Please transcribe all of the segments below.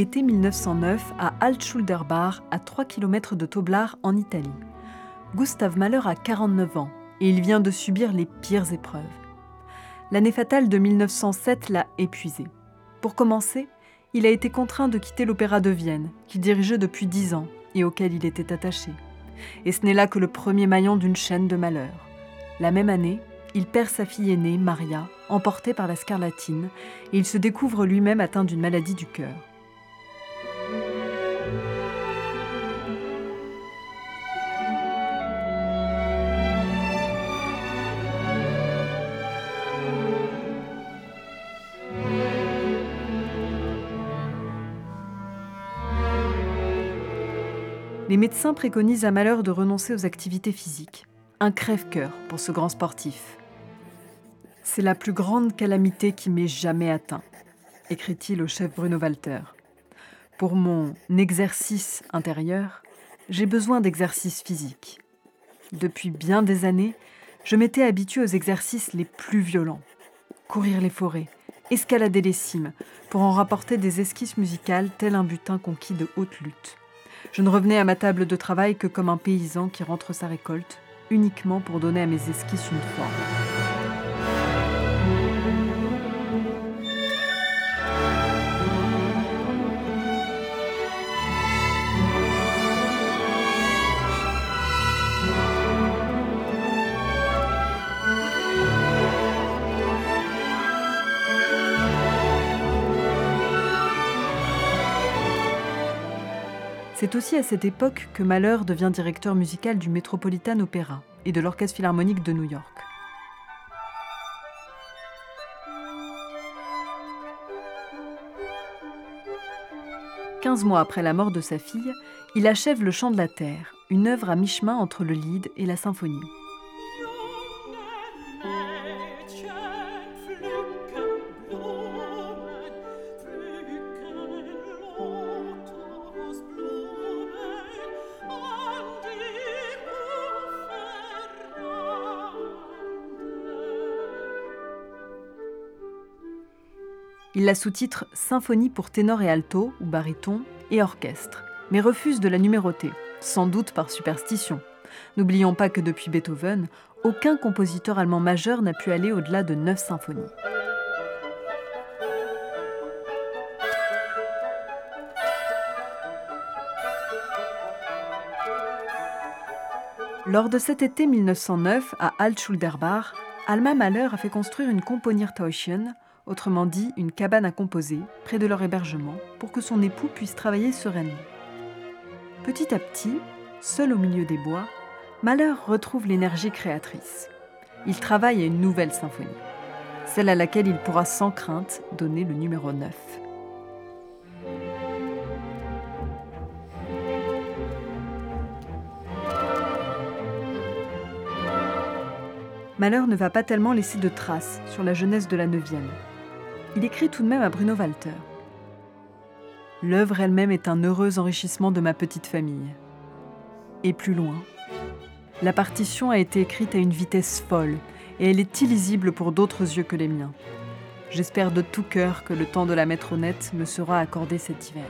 Été 1909 à Altschulderbach, à 3 km de Toblach en Italie. Gustave Mahler a 49 ans et il vient de subir les pires épreuves. L'année fatale de 1907 l'a épuisé. Pour commencer, il a été contraint de quitter l'Opéra de Vienne, qu'il dirigeait depuis 10 ans et auquel il était attaché. Et ce n'est là que le premier maillon d'une chaîne de malheurs. La même année, il perd sa fille aînée, Maria, emportée par la scarlatine, et il se découvre lui-même atteint d'une maladie du cœur. Les médecins préconisent à Malheur de renoncer aux activités physiques. Un crève-cœur pour ce grand sportif. C'est la plus grande calamité qui m'ait jamais atteint, écrit-il au chef Bruno Walter. Pour mon exercice intérieur, j'ai besoin d'exercices physiques. Depuis bien des années, je m'étais habitué aux exercices les plus violents. Courir les forêts, escalader les cimes, pour en rapporter des esquisses musicales tel un butin conquis de haute lutte. Je ne revenais à ma table de travail que comme un paysan qui rentre sa récolte, uniquement pour donner à mes esquisses une forme. C'est aussi à cette époque que Mahler devient directeur musical du Metropolitan Opera et de l'Orchestre Philharmonique de New York. Quinze mois après la mort de sa fille, il achève Le Chant de la Terre, une œuvre à mi-chemin entre le lied et la symphonie. Il la sous-titre Symphonie pour ténor et alto, ou baryton, et orchestre, mais refuse de la numéroter, sans doute par superstition. N'oublions pas que depuis Beethoven, aucun compositeur allemand majeur n'a pu aller au-delà de neuf symphonies. Lors de cet été 1909, à Altschulderbach, Alma Mahler a fait construire une Komponiertäuschen, autrement dit une cabane à composer, près de leur hébergement, pour que son époux puisse travailler sereinement. Petit à petit, seul au milieu des bois, Malheur retrouve l'énergie créatrice. Il travaille à une nouvelle symphonie, celle à laquelle il pourra sans crainte donner le numéro 9. Malheur ne va pas tellement laisser de traces sur la jeunesse de la neuvième il écrit tout de même à Bruno Walter. L'œuvre elle-même est un heureux enrichissement de ma petite famille. Et plus loin, la partition a été écrite à une vitesse folle et elle est illisible pour d'autres yeux que les miens. J'espère de tout cœur que le temps de la mettre honnête me sera accordé cet hiver.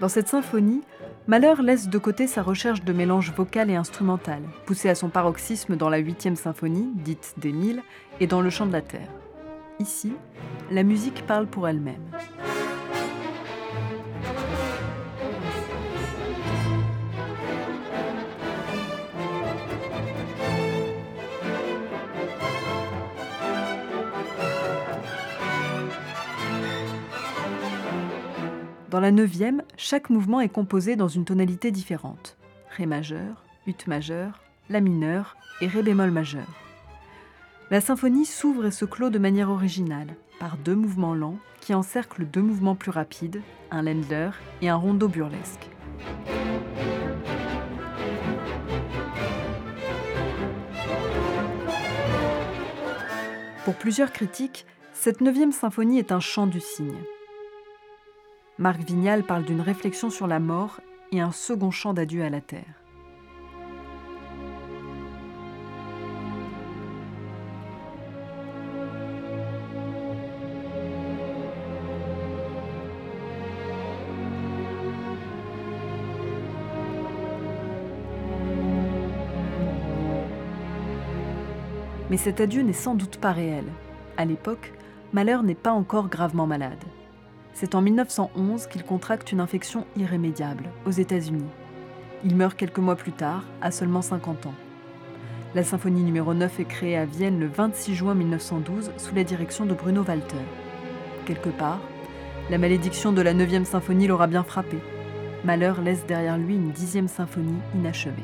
Dans cette symphonie, Malheur laisse de côté sa recherche de mélange vocal et instrumental, poussée à son paroxysme dans la huitième symphonie, dite d'Émile, et dans le chant de la terre. Ici, la musique parle pour elle-même. Dans la neuvième, chaque mouvement est composé dans une tonalité différente. Ré majeur, Ut majeur, La mineur et Ré bémol majeur. La symphonie s'ouvre et se clôt de manière originale, par deux mouvements lents qui encerclent deux mouvements plus rapides, un Ländler et un rondo burlesque. Pour plusieurs critiques, cette neuvième symphonie est un chant du cygne. Marc Vignal parle d'une réflexion sur la mort et un second chant d'adieu à la terre. Mais cet adieu n'est sans doute pas réel. À l'époque, Mahler n'est pas encore gravement malade. C'est en 1911 qu'il contracte une infection irrémédiable aux États-Unis. Il meurt quelques mois plus tard, à seulement 50 ans. La symphonie numéro 9 est créée à Vienne le 26 juin 1912 sous la direction de Bruno Walter. Quelque part, la malédiction de la 9e symphonie l'aura bien frappé. Mahler laisse derrière lui une dixième symphonie inachevée.